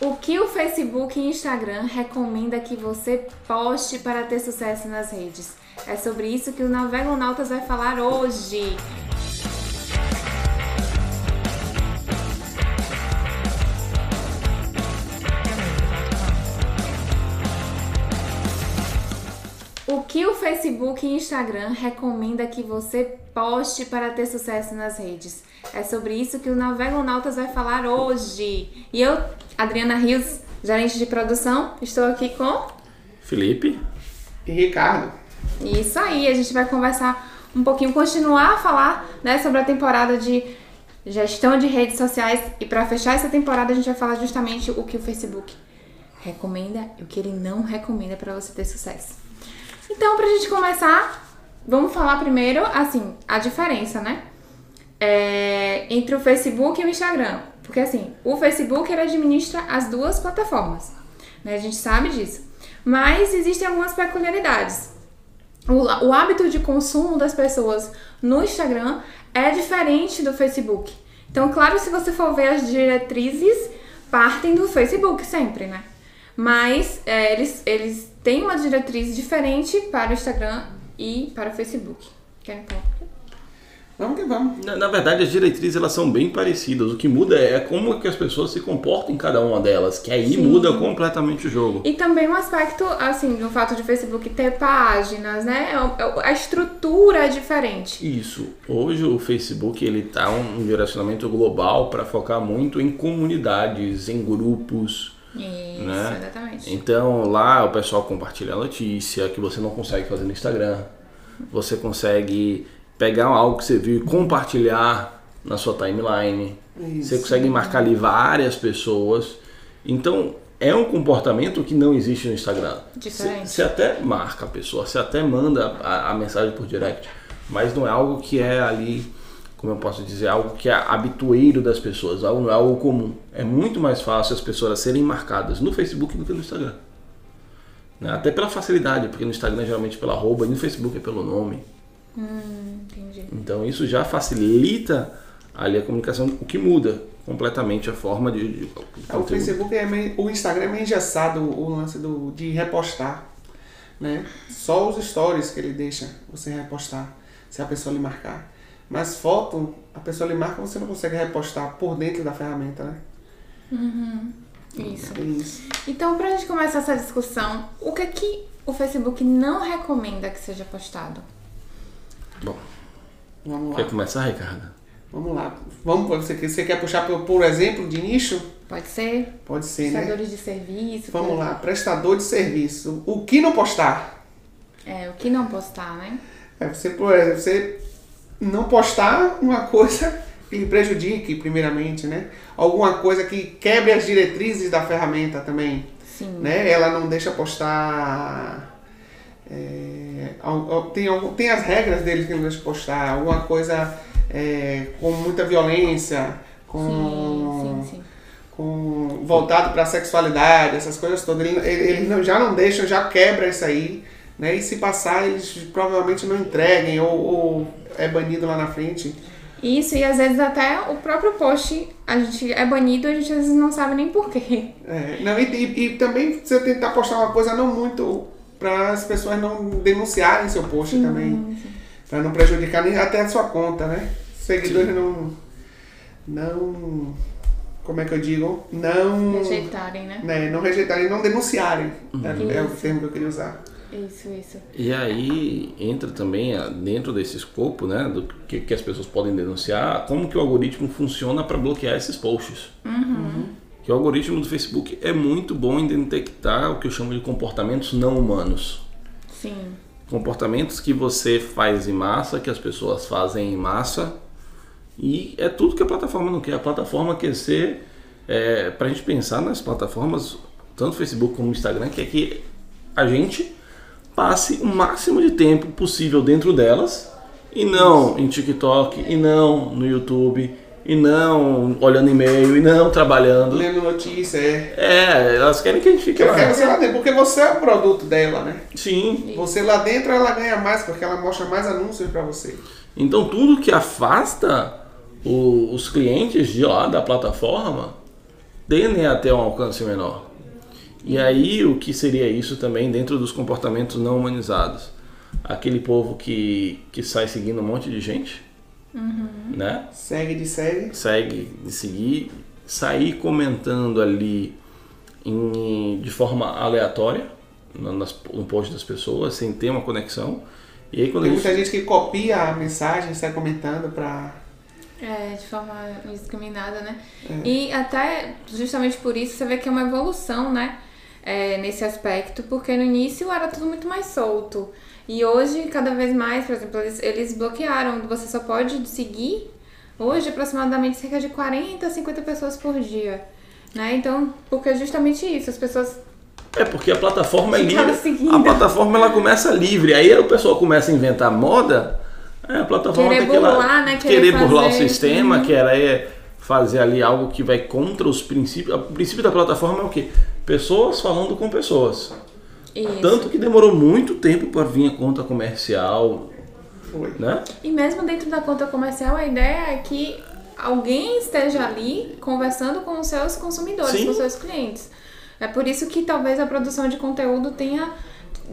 O que o Facebook e Instagram recomenda que você poste para ter sucesso nas redes? É sobre isso que o Navegonautas vai falar hoje. Facebook e Instagram recomenda que você poste para ter sucesso nas redes? É sobre isso que o Navegonautas vai falar hoje. E eu, Adriana Rios, gerente de produção, estou aqui com Felipe e Ricardo. Isso aí, a gente vai conversar um pouquinho, continuar a falar né, sobre a temporada de gestão de redes sociais. E para fechar essa temporada, a gente vai falar justamente o que o Facebook recomenda e o que ele não recomenda para você ter sucesso. Então, pra gente começar, vamos falar primeiro, assim, a diferença, né? É, entre o Facebook e o Instagram. Porque, assim, o Facebook ele administra as duas plataformas, né? A gente sabe disso. Mas existem algumas peculiaridades. O, o hábito de consumo das pessoas no Instagram é diferente do Facebook. Então, claro, se você for ver as diretrizes, partem do Facebook sempre, né? Mas é, eles, eles têm uma diretriz diferente para o Instagram e para o Facebook. Querem falar? Vamos que vamos. Na, na, verdade, as diretrizes elas são bem parecidas. O que muda é como que as pessoas se comportam em cada uma delas, que aí Sim. muda completamente o jogo. E também um aspecto, assim, do fato de Facebook ter páginas, né? É é a estrutura é diferente. Isso. Hoje o Facebook ele tá um direcionamento global para focar muito em comunidades, em grupos. Isso, né? exatamente. Então lá o pessoal compartilha a notícia que você não consegue fazer no Instagram. Você consegue pegar algo que você viu e compartilhar na sua timeline. Isso. Você consegue marcar ali várias pessoas. Então é um comportamento que não existe no Instagram. Diferente. Você até marca a pessoa, você até manda a, a mensagem por direct, mas não é algo que é ali como eu posso dizer, algo que é habitueiro das pessoas, algo não é algo comum. É muito mais fácil as pessoas serem marcadas no Facebook do que no Instagram. Né? Até pela facilidade, porque no Instagram é geralmente pela arroba e no Facebook é pelo nome. Hum, entendi. Então isso já facilita ali a comunicação, o que muda completamente a forma de. de é, o Facebook é meio, o Instagram é meio engessado o lance do, de repostar. Né? Só os stories que ele deixa você repostar, se a pessoa lhe marcar. Mas foto, a pessoa lhe marca, você não consegue repostar por dentro da ferramenta, né? Uhum. Isso. É isso. Então, pra gente começar essa discussão, o que é que o Facebook não recomenda que seja postado? Bom, vamos lá. Quer começar, Ricardo? Vamos lá. Vamos, você, você quer puxar por, por exemplo de nicho? Pode ser. Pode ser, Prestadores né? de serviço. Vamos lá, prestador de serviço. O que não postar? É, o que não postar, né? É, você, você não postar uma coisa que lhe prejudique, primeiramente, né? Alguma coisa que quebre as diretrizes da ferramenta também. Sim. Né? Ela não deixa postar. É, tem, tem as regras dele que não deixa postar. Alguma coisa é, com muita violência, com. Sim, sim. Com, voltado para a sexualidade, essas coisas todas, ele, ele, ele não, já não deixa, já quebra isso aí, né? E se passar, eles provavelmente não entreguem ou, ou é banido lá na frente. Isso, e às vezes até o próprio post a gente é banido e a gente às vezes não sabe nem porquê. É, não, e, e, e também você tentar postar uma coisa não muito para as pessoas não denunciarem seu post sim, também. Para não prejudicar nem até a sua conta, né? Seguidores sim. não. Não. Como é que eu digo? Não. Rejeitarem, né? né não rejeitarem, não denunciarem. Uhum. É, é o termo que eu queria usar. Isso, isso. E aí entra também dentro desse escopo, né, do que, que as pessoas podem denunciar, como que o algoritmo funciona para bloquear esses posts. Uhum. Que o algoritmo do Facebook é muito bom em detectar o que eu chamo de comportamentos não humanos. Sim. Comportamentos que você faz em massa, que as pessoas fazem em massa, e é tudo que a plataforma não quer. A plataforma quer ser, é, para a gente pensar nas plataformas, tanto Facebook como Instagram, que é que a gente passe o máximo de tempo possível dentro delas e não em TikTok, e não no YouTube, e não olhando e-mail, e não trabalhando. Lendo notícia, é. É, elas querem que a gente fique lá. Você lá dentro, porque você é o produto dela, né? Sim. Você lá dentro ela ganha mais, porque ela mostra mais anúncios para você. Então tudo que afasta o, os clientes de lá da plataforma tendem a ter um alcance menor. E aí o que seria isso também dentro dos comportamentos não humanizados? Aquele povo que, que sai seguindo um monte de gente, né? Segue de segue. Segue de seguir, sair comentando ali em, de forma aleatória no, nas, no post das pessoas, sem ter uma conexão. E aí quando Tem a gente muita gente que copia a mensagem, sai comentando pra. É, de forma indiscriminada, né? E até justamente por isso você vê que é uma evolução, né? É, nesse aspecto, porque no início era tudo muito mais solto. E hoje, cada vez mais, por exemplo, eles, eles bloquearam, você só pode seguir hoje aproximadamente cerca de 40 a 50 pessoas por dia. Né? Então, porque é justamente isso, as pessoas É porque a plataforma é livre. seguindo. A plataforma ela começa livre. Aí o pessoal começa a inventar moda. é, a plataforma Querer tem burlar, né? Querer, Querer burlar o sistema, Uhum. querer fazer ali algo que vai contra os princípios. O princípio da plataforma é o quê? Pessoas falando com pessoas. Isso. Tanto que demorou muito tempo para vir a conta comercial, Foi. né? E mesmo dentro da conta comercial, a ideia é que alguém esteja ali conversando com os seus consumidores, Sim. com os seus clientes. É por isso que talvez a produção de conteúdo tenha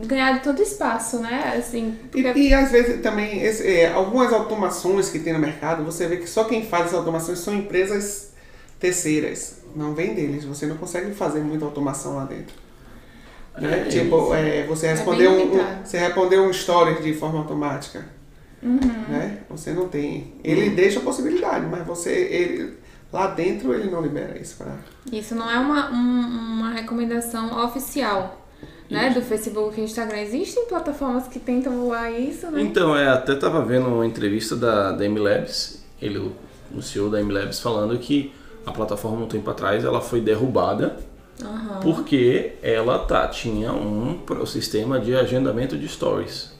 ganhado tanto espaço, né? Assim, E, porque- e, às vezes também esse, é, algumas automações que tem no mercado, você vê que só quem faz as automações são empresas terceiras. Não vem deles. Você não consegue fazer muita automação lá dentro. Né? É, tipo, é, você É respondeu bem um, um- você respondeu um story de forma automática. Uhum. Né? Você não tem. Ele deixa a possibilidade, mas você ele, lá dentro ele não libera isso para. Isso não é uma, um- uma recomendação oficial, né? Do Facebook e Instagram. Existem plataformas que tentam voar isso, né? Então, é, até tava vendo uma entrevista da, da MLabs, ele, o CEO da MLabs, falando que a plataforma um tempo atrás ela foi derrubada Aham. porque ela tá, tinha um sistema de agendamento de stories,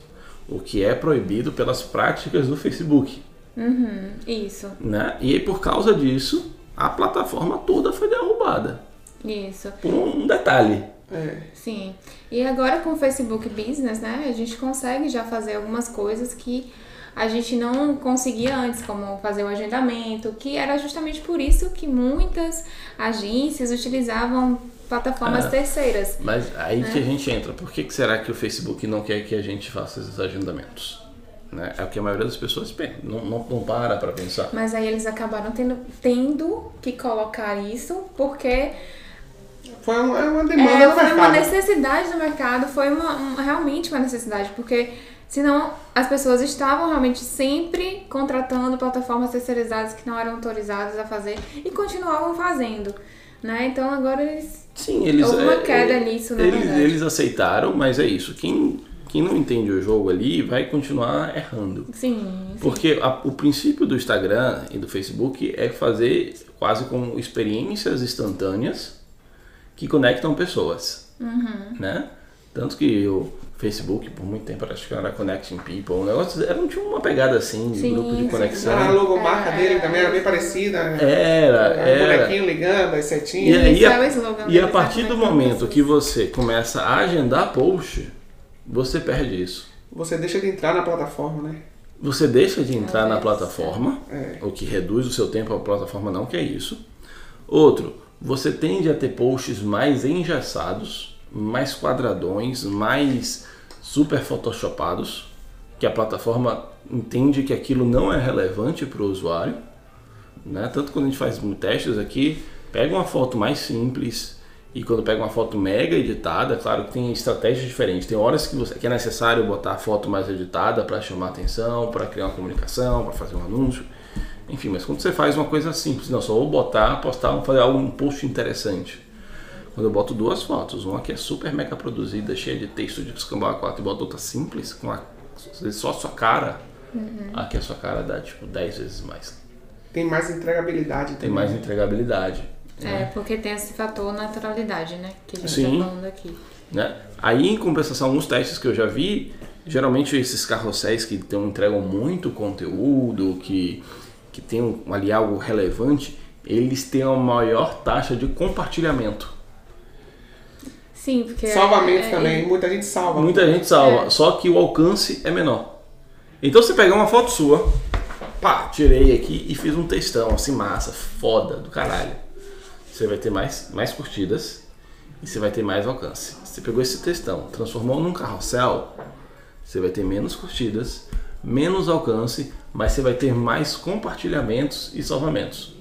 o que é proibido pelas práticas do Facebook. Uhum. Isso, Né? E aí, por causa disso, a plataforma toda foi derrubada. isso. Por um detalhe. É. Sim. E agora com o Facebook Business, né, a gente consegue já fazer algumas coisas que a gente não conseguia antes, como fazer o agendamento, que era justamente por isso que muitas agências utilizavam plataformas É. terceiras. Mas aí que a gente entra. Por que, que será que o Facebook não quer que a gente faça esses agendamentos? Né? É o que a maioria das pessoas pensa. Não, não, não para pra pensar. Mas aí eles acabaram tendo, tendo que colocar isso, porque Foi uma, é uma demanda É, do foi uma mercado. necessidade do mercado, foi uma, um- realmente uma necessidade, porque senão as pessoas estavam realmente sempre contratando plataformas terceirizadas que não eram autorizadas a fazer e continuavam fazendo, né? Então agora eles... Sim, eles. Houve uma é, queda é, nisso, na eles, verdade. eles aceitaram, mas é isso. Quem, quem não entende o jogo ali vai continuar errando. Sim, sim. Porque a- o princípio do Instagram e do Facebook é fazer quase como experiências instantâneas que conectam pessoas, Uhum. né? Tanto que o Facebook, por muito tempo, acho que era Connecting People, o negócio era, tinha uma pegada assim, de Sim, grupo de sim. conexão. A logomarca É, dele é, também era é. bem parecida. né? Era, O era. bonequinho ligando, as E, setinhas. aí, Esse a, é slogan e a partir né? do Conectando momento que você começa a agendar post, você perde isso. Você deixa de entrar na plataforma, né? Você deixa de entrar na Talvez. plataforma, É. o que reduz o seu tempo à plataforma, não que é isso. Outro, você tende a ter posts mais engessados, mais quadradões, mais super photoshopados, que a plataforma entende que aquilo não é relevante para o usuário. Né? Tanto quando a gente faz testes aqui, pega uma foto mais simples e quando pega uma foto mega editada, claro que tem estratégias diferentes. Tem horas que, você, que é necessário botar a foto mais editada para chamar atenção, para criar uma comunicação, para fazer um anúncio. Enfim, mas quando você faz uma coisa simples, não, só vou botar, postar, fazer algo, um post interessante. Quando eu boto duas fotos, uma que é super mega produzida, cheia de texto de escambau A4 e boto outra simples, com a, só a sua cara, aqui a sua cara dá tipo 10 vezes mais. Tem mais entregabilidade. Tem também. mais entregabilidade. É, porque tem esse fator naturalidade, né? Que a gente Sim. tá falando aqui. né? Aí, em compensação, alguns testes que eu já vi, geralmente esses carrosséis que tem, entregam muito conteúdo, que, que tem um- ali algo relevante, eles têm uma maior taxa de compartilhamento. Sim, porque... Salvamento é- também. Muita gente salva. Muita gente salva, É. só que o alcance é menor. Então você pegar uma foto sua, pá, tirei aqui e fiz um textão assim, massa, foda, do caralho. você vai ter mais, mais curtidas e você vai ter mais alcance. Você pegou esse textão, transformou num carrossel, você vai ter menos curtidas, menos alcance, mas você vai ter mais compartilhamentos e salvamentos.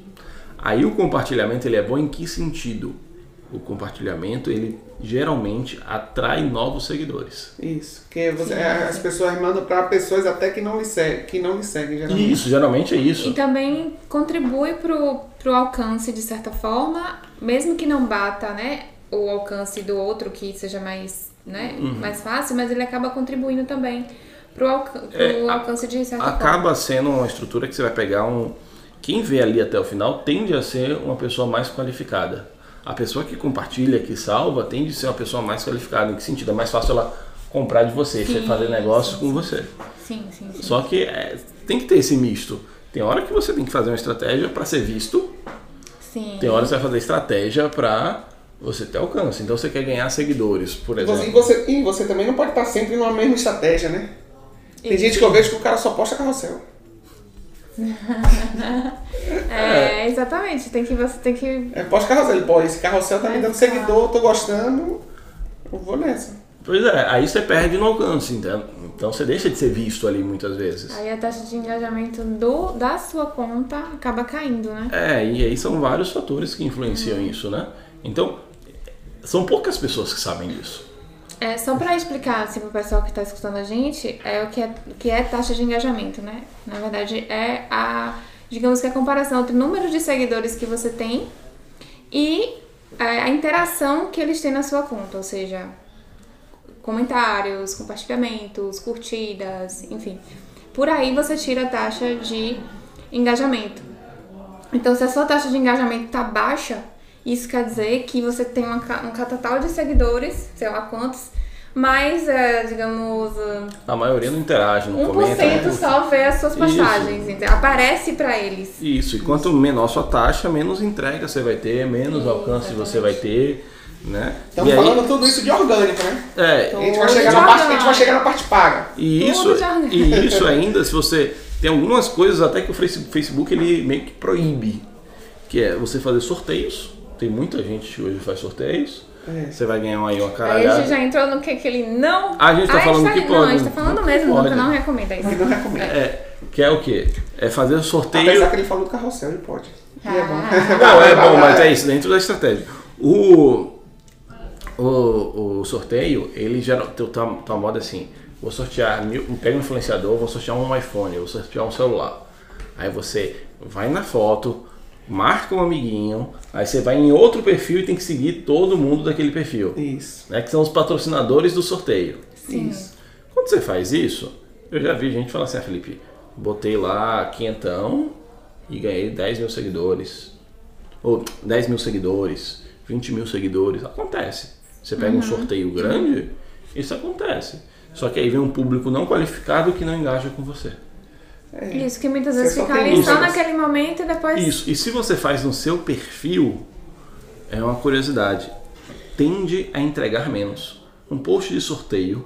Aí o compartilhamento ele é bom em que sentido? O compartilhamento ele geralmente atrai novos seguidores. Isso. Que você, as pessoas mandam para pessoas até que não lhe seguem, que não lhe seguem geralmente. Isso, geralmente é isso. E também contribui pro, pro alcance de certa forma, mesmo que não bata, né, o alcance do outro que seja mais, né, Uhum. mais fácil, mas ele acaba contribuindo também pro, alca pro É, alcance de certa forma. Acaba sendo uma estrutura que você vai pegar um. Quem vê ali até o final tende a ser uma pessoa mais qualificada. A pessoa que compartilha, que salva, tende a ser uma pessoa mais qualificada. Em que sentido? É mais fácil ela comprar de você, Sim, fazer negócio sim, com sim. você. Sim, sim, sim. Só que é, tem que ter esse misto. Tem hora que você tem que fazer uma estratégia para ser visto, Sim. tem hora que você vai fazer estratégia para você ter alcance. Então você quer ganhar seguidores, por E você, e, exemplo. você, e você também não pode estar sempre numa mesma estratégia, né? Tem gente que eu vejo que o cara só posta carrossel. É, exatamente. Tem que, você tem que. É, posta carrossel. Ele, pô, esse carrossel tá me É, dando seguidor, tô gostando, eu vou nessa. Pois é, aí você perde no alcance, então, então você deixa de ser visto ali muitas vezes. Aí a taxa de engajamento do, da sua conta acaba caindo, né? É, e aí são vários fatores que influenciam isso, né? Então, são poucas pessoas que sabem disso. É, só pra explicar assim, pro pessoal que tá escutando a gente, é o que é, o que é taxa de engajamento, né? Na verdade, é a, digamos que a comparação entre o número de seguidores que você tem e é, a interação que eles têm na sua conta, ou seja, comentários, compartilhamentos, curtidas, enfim. Por aí você tira a taxa de engajamento. Então, se a sua taxa de engajamento tá baixa, isso quer dizer que você tem uma, um total de seguidores, sei lá quantos, mas, é, digamos, uh, A maioria não interage, não 1% comenta. não curte. só vê as suas Isso. postagens, entendeu? aparece pra eles. Isso, e quanto menor sua taxa, menos entrega você vai ter, menos alcance você vai ter, né? Estamos e aí, falando tudo isso de orgânico, né? é, A gente, vai chegar na parte, a gente vai chegar na parte paga. E isso, né? e isso ainda, se você. Tem algumas coisas até que o Face- Facebook ele meio que proíbe. Que é você fazer sorteios. Tem muita gente que hoje faz sorteios. É. Você vai ganhar aí uma Aí a caralhada. gente já entrou no que, que ele não. A gente tá Ah, falando tá- que Não, pode. a gente tá falando Não mesmo, pode. que não recomenda isso. Não recomendo. É, que é o quê? É fazer sorteio. Apesar que ele falou do carrossel, ele pode. E é bom. Ah. Não, é bom, mas é isso, dentro da estratégia. O, o, o sorteio, ele gera. Tá, tá uma moda assim. Vou sortear, mil, pega um influenciador, vou sortear um iPhone, vou sortear um celular. Aí você vai na foto, marca um amiguinho, aí você vai em outro perfil e tem que seguir todo mundo daquele perfil. Isso. Né, que são os patrocinadores do sorteio. Isso. Quando você faz isso, eu já vi gente falar assim, ah, Felipe, botei lá quinhentão e ganhei 10 mil seguidores. Ou 10 mil seguidores, 20 mil seguidores. Acontece. Você pega um sorteio grande, isso acontece. Só que aí vem um público não qualificado que não engaja com você. É. Isso, que muitas vezes fica ali só naquele momento e depois. Isso. E se você faz no seu perfil, é uma curiosidade. Tende a entregar menos. Um post de sorteio,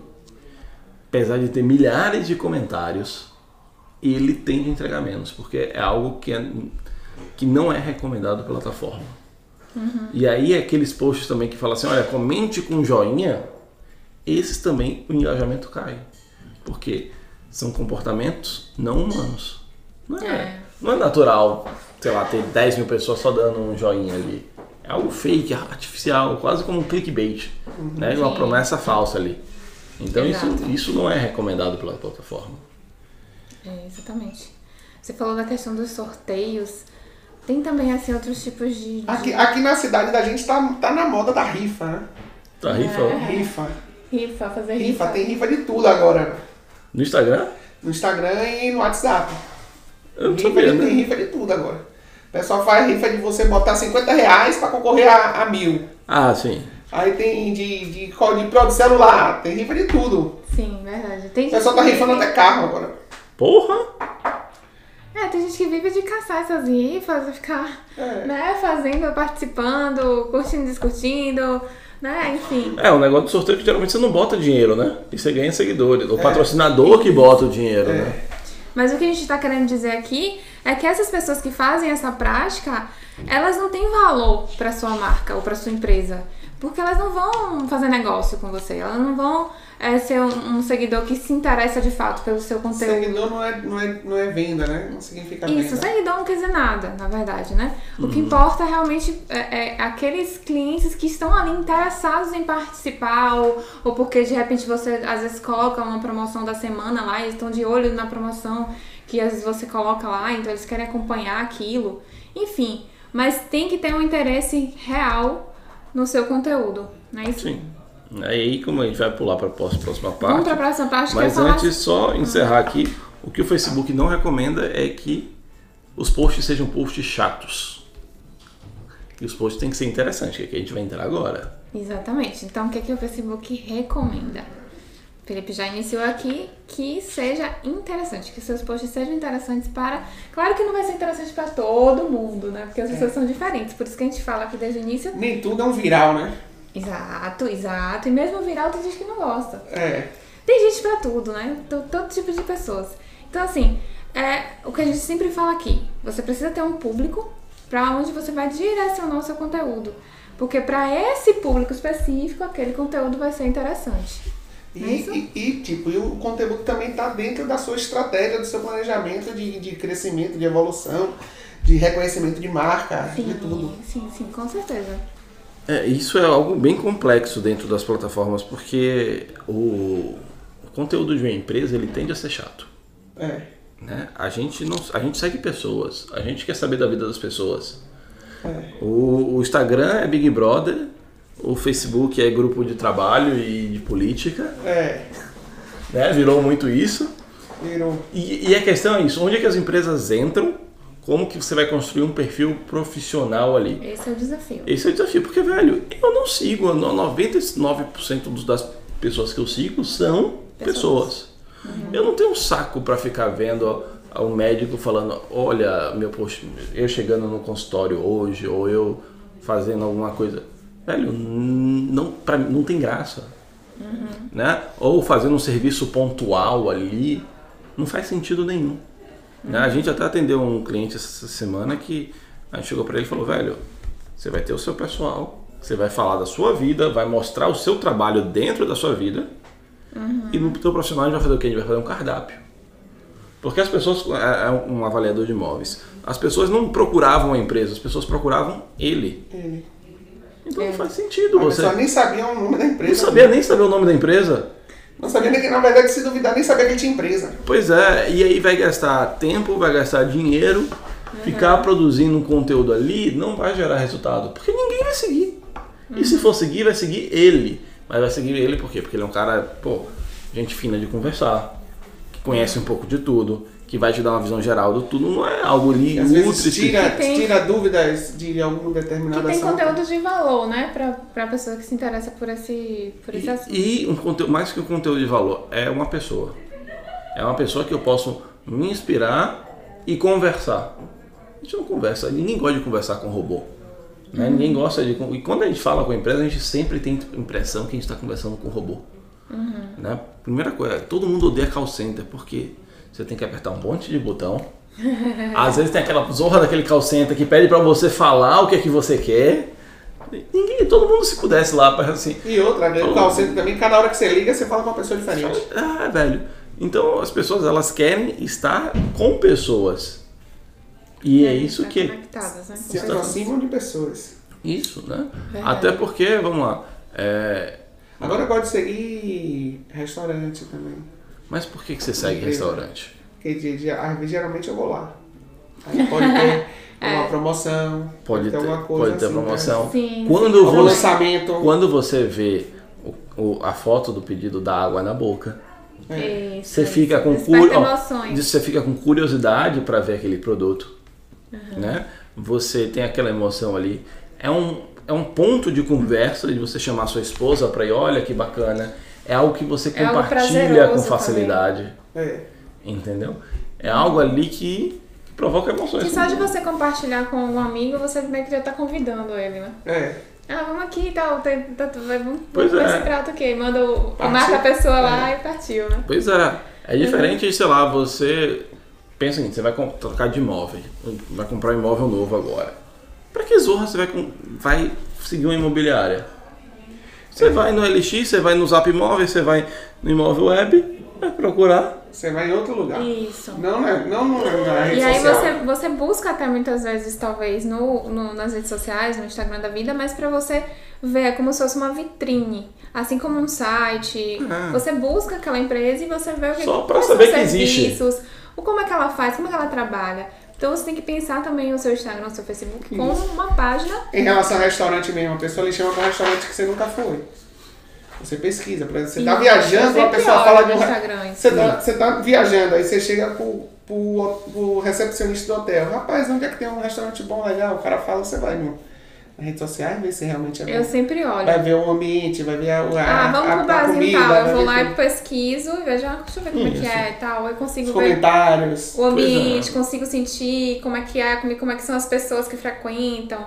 apesar de ter milhares de comentários, ele tende a entregar menos, porque é algo que, é, que não é recomendado pela plataforma. E aí aqueles posts também que falam assim, olha, comente com joinha, esses também o engajamento cai. Porque são comportamentos não humanos. Não é, É. não é natural, sei lá, ter 10 mil pessoas só dando um joinha ali. É algo fake, artificial, quase como um clickbait. Né? Uma promessa falsa ali. Então isso, Exato. isso não é recomendado pela plataforma. É, exatamente. Você falou da questão dos sorteios. Tem também, assim, outros tipos de. de Aqui, aqui na cidade da gente tá, tá na moda da rifa, né? Tá, rifa Rifa. rifa, fazer rifa. Rifa, tem rifa de tudo agora. No Instagram? No Instagram e no WhatsApp. Eu não Rifa sabia, de, tem né? rifa de tudo agora. O pessoal faz rifa de você botar 50 reais pra concorrer a, a mil. Ah, sim. Aí tem de, de código de celular, tem rifa de tudo. Sim, verdade. Tem O pessoal tá rifando até carro agora. Porra! É, tem gente que vive de caçar essas rifas, ficar, É. né, fazendo, participando, curtindo, discutindo, né, enfim. É, o negócio do sorteio que geralmente você não bota dinheiro, né? E você ganha seguidores. O patrocinador que bota o dinheiro, né? Mas o que a gente tá querendo dizer aqui é que essas pessoas que fazem essa prática, elas não têm valor para sua marca ou para sua empresa. Porque elas não vão fazer negócio com você, elas não vão é, ser um, um seguidor que se interessa de fato pelo seu conteúdo. Seguidor não é, não é, não é venda, né? Não significa Isso, venda. seguidor não quer dizer nada, na verdade, né? O que importa realmente é, é aqueles clientes que estão ali interessados em participar, ou, ou porque de repente você às vezes coloca uma promoção da semana lá e estão de olho na promoção que às vezes você coloca lá, então eles querem acompanhar aquilo. Enfim, mas tem que ter um interesse real no seu conteúdo, não é isso? Sim. Aí, como a gente vai pular para a próxima parte. Vamos para a próxima parte Mas antes, só encerrar aqui, o que o Facebook não recomenda é que os posts sejam posts chatos. E os posts têm que ser interessantes, que é que a gente vai entrar agora. Exatamente. Então, o que, é que o Facebook recomenda? Felipe já iniciou aqui que seja interessante, que seus posts sejam interessantes para. Claro que não vai ser interessante para todo mundo, né? Porque as pessoas são diferentes. Por isso que a gente fala aqui desde o início. Nem tudo é um viral, né? Exato, exato. E mesmo viral tem gente que não gosta. É. Tem gente pra tudo, né? Todo, tipo de pessoas. Então, assim, é o que a gente sempre fala aqui. Você precisa ter um público pra onde você vai direcionar o seu conteúdo. Porque pra esse público específico, aquele conteúdo vai ser interessante. E, É isso? e, e, tipo, e o conteúdo também está dentro da sua estratégia, do seu planejamento de, de crescimento, de evolução, de reconhecimento de marca, de tudo. sim, sim, com certeza. É, isso é algo bem complexo dentro das plataformas, porque o, o conteúdo de uma empresa ele tende a ser chato. É. Né? A, gente não, a gente segue pessoas, a gente quer saber da vida das pessoas. É. O, o Instagram é Big Brother, o Facebook é grupo de trabalho e de política, É. né? virou muito isso. Virou. E, e a questão é isso, onde é que as empresas entram, como que você vai construir um perfil profissional ali. Esse é o desafio. Esse é o desafio, porque, velho, eu não sigo, no- 99% dos- das pessoas que eu sigo são pessoas. Eu não tenho um saco pra ficar vendo um médico falando, olha, meu post, eu chegando no consultório hoje, ou eu fazendo alguma coisa. Velho, não, pra, mim não tem graça. Né? Ou fazendo um serviço pontual ali, não faz sentido nenhum. Né? A gente até atendeu um cliente essa semana que a gente chegou para ele e falou, velho, você vai ter o seu pessoal, você vai falar da sua vida, vai mostrar o seu trabalho dentro da sua vida e no teu profissional a gente vai fazer o quê? A gente vai fazer um cardápio. Porque as pessoas, é é um avaliador de imóveis, as pessoas não procuravam a empresa, as pessoas procuravam ele. Ele. Então É. não faz sentido A você. pessoa nem sabia o nome da empresa. Não sabia nem saber o nome da empresa. Não sabia nem que, na verdade, se duvidar, nem sabia que tinha empresa. Pois é, e aí vai gastar tempo, vai gastar dinheiro, ficar produzindo um conteúdo ali não vai gerar resultado, porque ninguém vai seguir. E se for seguir, vai seguir ele. Mas vai seguir ele por quê? Porque ele é um cara, pô, gente fina de conversar, que conhece um pouco de tudo, que vai te dar uma visão geral do tudo, não é algo ali Às ultra vezes tira, específico. tem- tira dúvidas de algum Que determinado tem assunto. conteúdo de valor, né? Pra, pra pessoa que se interessa por esse, por esse assunto. E, e um conteúdo, mais que um conteúdo de valor, é uma pessoa. É uma pessoa que eu posso me inspirar e conversar. A gente não conversa, ninguém gosta de conversar com robô. Né? Ninguém gosta de. E quando a gente fala com a empresa, a gente sempre tem a impressão que a gente está conversando com um robô. Né? Primeira coisa, todo mundo odeia call center porque você tem que apertar um monte de botão. Às vezes tem aquela zorra daquele call center que pede para você falar o que é que você quer. Ninguém, todo mundo se pudesse lá para assim. E outra, né? o call center também, cada hora que você liga, você fala com uma pessoa diferente. Ah, velho. Então as pessoas elas querem estar com pessoas. E é isso Tá que Conectadas, né? Se aproximam de pessoas. isso, né? Verdade. Até porque, vamos lá. é, Agora eu gosto de seguir restaurante também. Mas por que que você segue Empresa. restaurante? Porque geralmente eu vou lá. Aí pode ter uma promoção, Pode ter, alguma coisa pode ter assim, promoção. Sim, Quando sim. Você lançamento. quando você vê o- o- a foto do pedido da água na boca, É. Isso, você isso. fica com curi- ó, você fica com curiosidade para ver aquele produto, né? Você tem aquela emoção ali. É um é um ponto de conversa de você chamar sua esposa para ir, olha que bacana. É algo que você É compartilha com facilidade, É. entendeu? É algo ali que, provoca emoções. Que só de você compartilhar com um amigo, você meio que já tá convidando ele, né? É. Ah, vamos aqui e tal, tá- vai- vamos Pois é. esse prato aqui. Manda o. Marca a pessoa lá e partiu, né? Pois é. É diferente, sei lá, você pensa em, você vai com- trocar de imóvel, vai comprar um imóvel novo agora. Pra que zorra você vai, com- vai seguir uma imobiliária? Você vai no LX, você vai no Zap Imóveis, você vai no Imóvel Web, vai procurar. Você vai em outro lugar. Isso. Não, na- não, não na rede E aí social. você, você busca até muitas vezes, talvez, no, no- nas redes sociais, no Instagram da vida, mas pra você ver é como se fosse uma vitrine. Assim como um site. Ah. Você busca aquela empresa e você vê o que Só pra quais saber que existe. serviços, o como é que ela faz, como é que ela trabalha. Então você tem que pensar também o seu Instagram, o seu Facebook como uma página. Em relação ao restaurante mesmo, a pessoa lhe chama para um restaurante que você nunca foi. Você pesquisa, por exemplo, você tá Isso, viajando, eu a sempre pessoa fala de um. Isso. Você tá, você tá viajando, aí você chega pro, pro, pro recepcionista do hotel. Rapaz, onde é que tem um restaurante bom, legal? O cara fala, você vai no, na rede social e vê se realmente é bom. Eu sempre olho. Vai ver o ambiente, vai ver a, a, Ah, vamos a, pro barzinho tal. Eu vou ver lá e pesquiso e vejo, ah, deixa eu ver como é que Isso. é e tal. Eu consigo os ver comentários. o ambiente, é. consigo sentir como é que é, como, como é que são as pessoas que frequentam.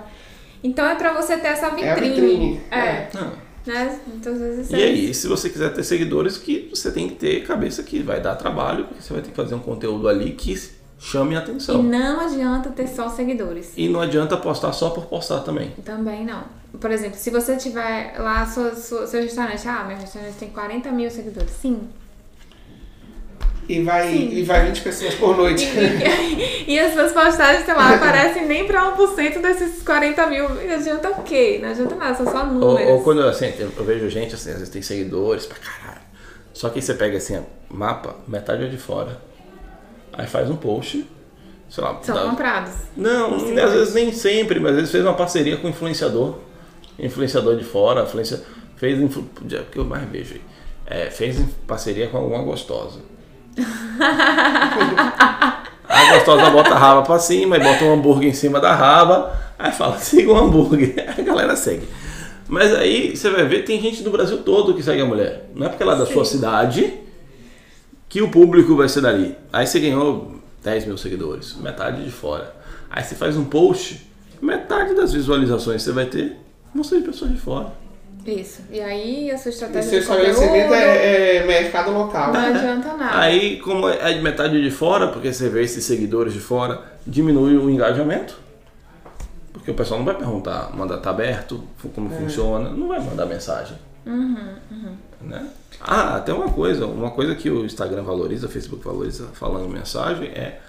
Então é pra você ter essa É a vitrine. vitrine. É, Ah. né? Então às vezes E é aí, se você quiser ter seguidores, que você tem que ter cabeça que vai dar trabalho, porque você vai ter que fazer um conteúdo ali que chame a E atenção. não adianta ter só seguidores. E não adianta postar só por postar também. Também não. Por exemplo, se você tiver lá sua, sua- seu restaurante, ah, meu restaurante tem 40 mil seguidores. Sim. E vai, Sim. e vai 20 pessoas por noite. E, e as suas postagens, sei lá, aparecem nem pra 1% desses 40 mil. Não adianta o quê? Não adianta nada, são só Ou, números. ou quando assim, eu vejo gente assim, às vezes tem seguidores pra caralho. Só que aí você pega assim, mapa, metade é de fora. Aí faz um post, sei lá. São dá- comprados. Não, às vezes nem sempre, mas às vezes fez uma parceria com influenciador. Influenciador de fora, influencia, fez. influ- o que eu mais vejo aí. É, fez parceria com alguma gostosa. A gostosa bota a raba pra cima e bota um hambúrguer em cima da raba. Aí fala, siga o hambúrguer. Aí a galera segue. Mas aí você vai ver, tem gente do Brasil todo que segue a mulher. Não é porque ela é da sua cidade que o público vai ser dali. Aí você ganhou 10 mil seguidores, metade de fora. Aí você faz um post, metade das visualizações você vai ter vão ser de pessoas de fora. Isso. E aí a sua E estratégia seu de conteúdo estabelecimento é, é mercado local. não adianta nada. Aí, como é de metade de fora, porque você vê esses seguidores de fora, diminui o engajamento. Porque o pessoal não vai perguntar, manda tá aberto, como funciona, não vai mandar mensagem. Né? Ah, até uma coisa, uma coisa que o Instagram valoriza, o Facebook valoriza falando mensagem é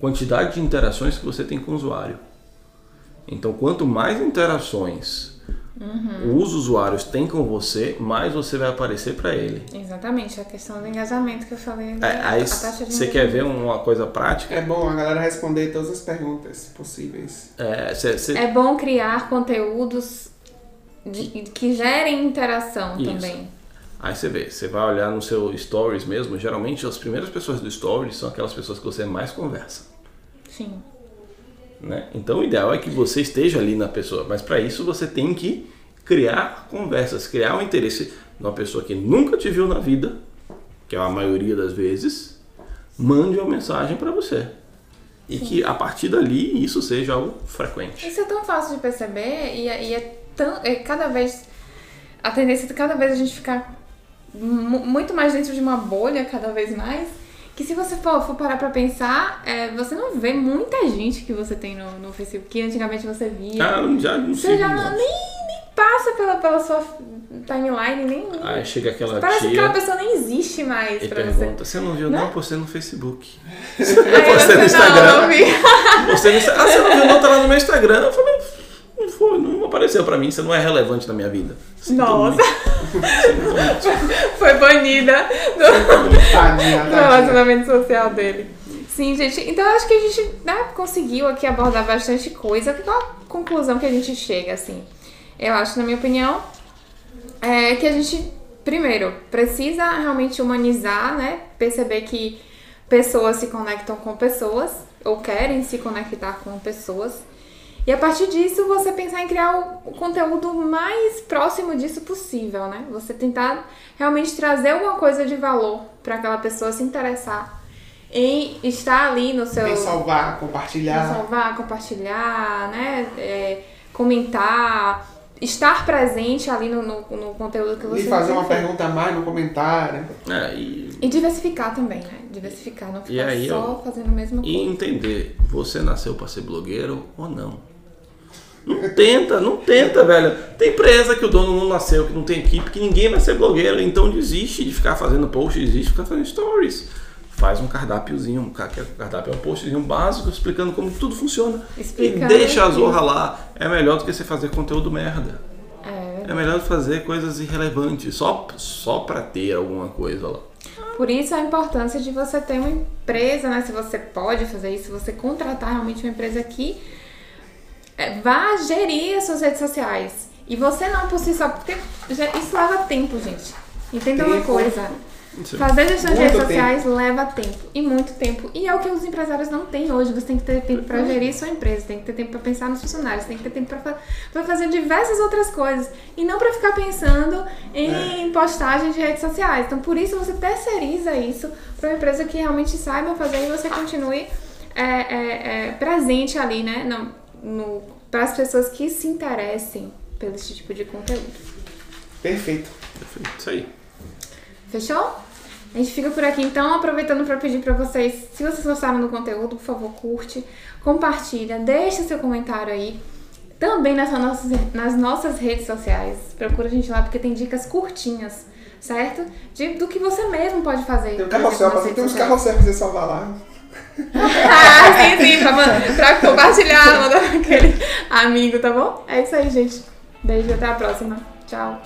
quantidade de interações que você tem com o usuário. Então, quanto mais interações os usuários têm com você, mais você vai aparecer para ele. Exatamente, a questão do engajamento que eu falei. É, Aí a taxa de você quer ver uma coisa prática? É bom a galera responder todas as perguntas possíveis. É, cê- cê- É bom criar conteúdos de- que gerem interação Isso. também. Aí você vê, você vai olhar no seu stories mesmo, geralmente as primeiras pessoas do stories são aquelas pessoas que você mais conversa. Sim. Né? Então o ideal é que você esteja ali na pessoa, mas para isso você tem que criar conversas, criar um interesse numa pessoa que nunca te viu na vida, que é a maioria das vezes, mande uma mensagem para você. E que a partir dali isso seja algo frequente. Isso é tão fácil de perceber e, é- e é tão. É cada vez. A tendência de cada vez a gente ficar muito mais dentro de uma bolha, cada vez mais. Que se você for, for parar pra pensar, é, você não vê muita gente que você tem no, no Facebook, que antigamente você via. Ah, já não você já não- nem, nem passa pela, pela sua timeline, nem. Aí chega aquela Parece que tia aquela pessoa nem existe mais e pra pergunta, você não viu? Né? Não, postei no Facebook. você. Eu postei no você, Instagram. Não, não vi. Postei no Instagram. Ah, você não viu? Não, tá lá no meu Instagram. Eu falei, não não apareceu pra mim, você não é relevante na minha vida. Sinto Nossa. Foi banida do, do relacionamento social dele. Sim, gente. Então eu acho que a gente né, conseguiu aqui abordar bastante coisa. Qual a conclusão que a gente chega, assim? Eu acho, na minha opinião, é que a gente, primeiro, precisa realmente humanizar, né? Perceber que pessoas se conectam com pessoas, ou querem se conectar com pessoas. E a partir disso, você pensar em criar o, o conteúdo mais próximo disso possível, né? Você tentar realmente trazer alguma coisa de valor para aquela pessoa se interessar em estar ali no seu. Em salvar, compartilhar. salvar, compartilhar, né? É, comentar, estar presente ali no, no, no conteúdo que você E fazer uma pergunta a mais no comentário. É, e, E diversificar também, né? Diversificar, não E ficar aí, só fazendo a mesma e coisa. entender, você nasceu para ser blogueiro ou não. Não tenta, não tenta, velho. Tem empresa que o dono não nasceu, que não tem equipe, que ninguém vai ser blogueiro. Então desiste de ficar fazendo post, desiste de ficar fazendo stories. Faz um cardápiozinho, um ca- cardápio é um postzinho básico explicando como tudo funciona. Explicando e deixa a zorra lá. É melhor do que você fazer conteúdo merda. É, É melhor fazer coisas irrelevantes, só, só pra ter alguma coisa lá. Por isso a importância de você ter uma empresa, né? Se você pode fazer isso, se você contratar realmente uma empresa que é, vá gerir as suas redes sociais. E você não por si só, porque isso leva tempo, gente. Entenda uma Tempo. coisa. Aí. Fazer gestão de redes sociais leva tempo. E muito tempo. E é o que os empresários não têm hoje. Você tem que ter tempo para gerir sua empresa, tem que ter tempo para pensar nos funcionários, tem que ter tempo para fazer diversas outras coisas. E não para ficar pensando em postagem de redes sociais. Então, por isso, você terceiriza isso para uma empresa que realmente saiba fazer e você continue é, é, é, presente ali, né? No, para as pessoas que se interessem pelo esse tipo de conteúdo. Perfeito. Perfeito, Isso aí. Fechou? A gente fica por aqui então, aproveitando para pedir para vocês, se vocês gostaram do conteúdo, por favor, curte, compartilha, deixa seu comentário aí. Também nas nossas, nas nossas redes sociais. Procura a gente lá porque tem dicas curtinhas, certo? De, do que você mesmo pode fazer. Tem um carrossel, tem uns carrossel pra você salvar lá. Ah, sim, sim, pra, pra compartilhar, mandar aquele amigo, tá bom? É isso aí, gente. Beijo, até a próxima. Tchau.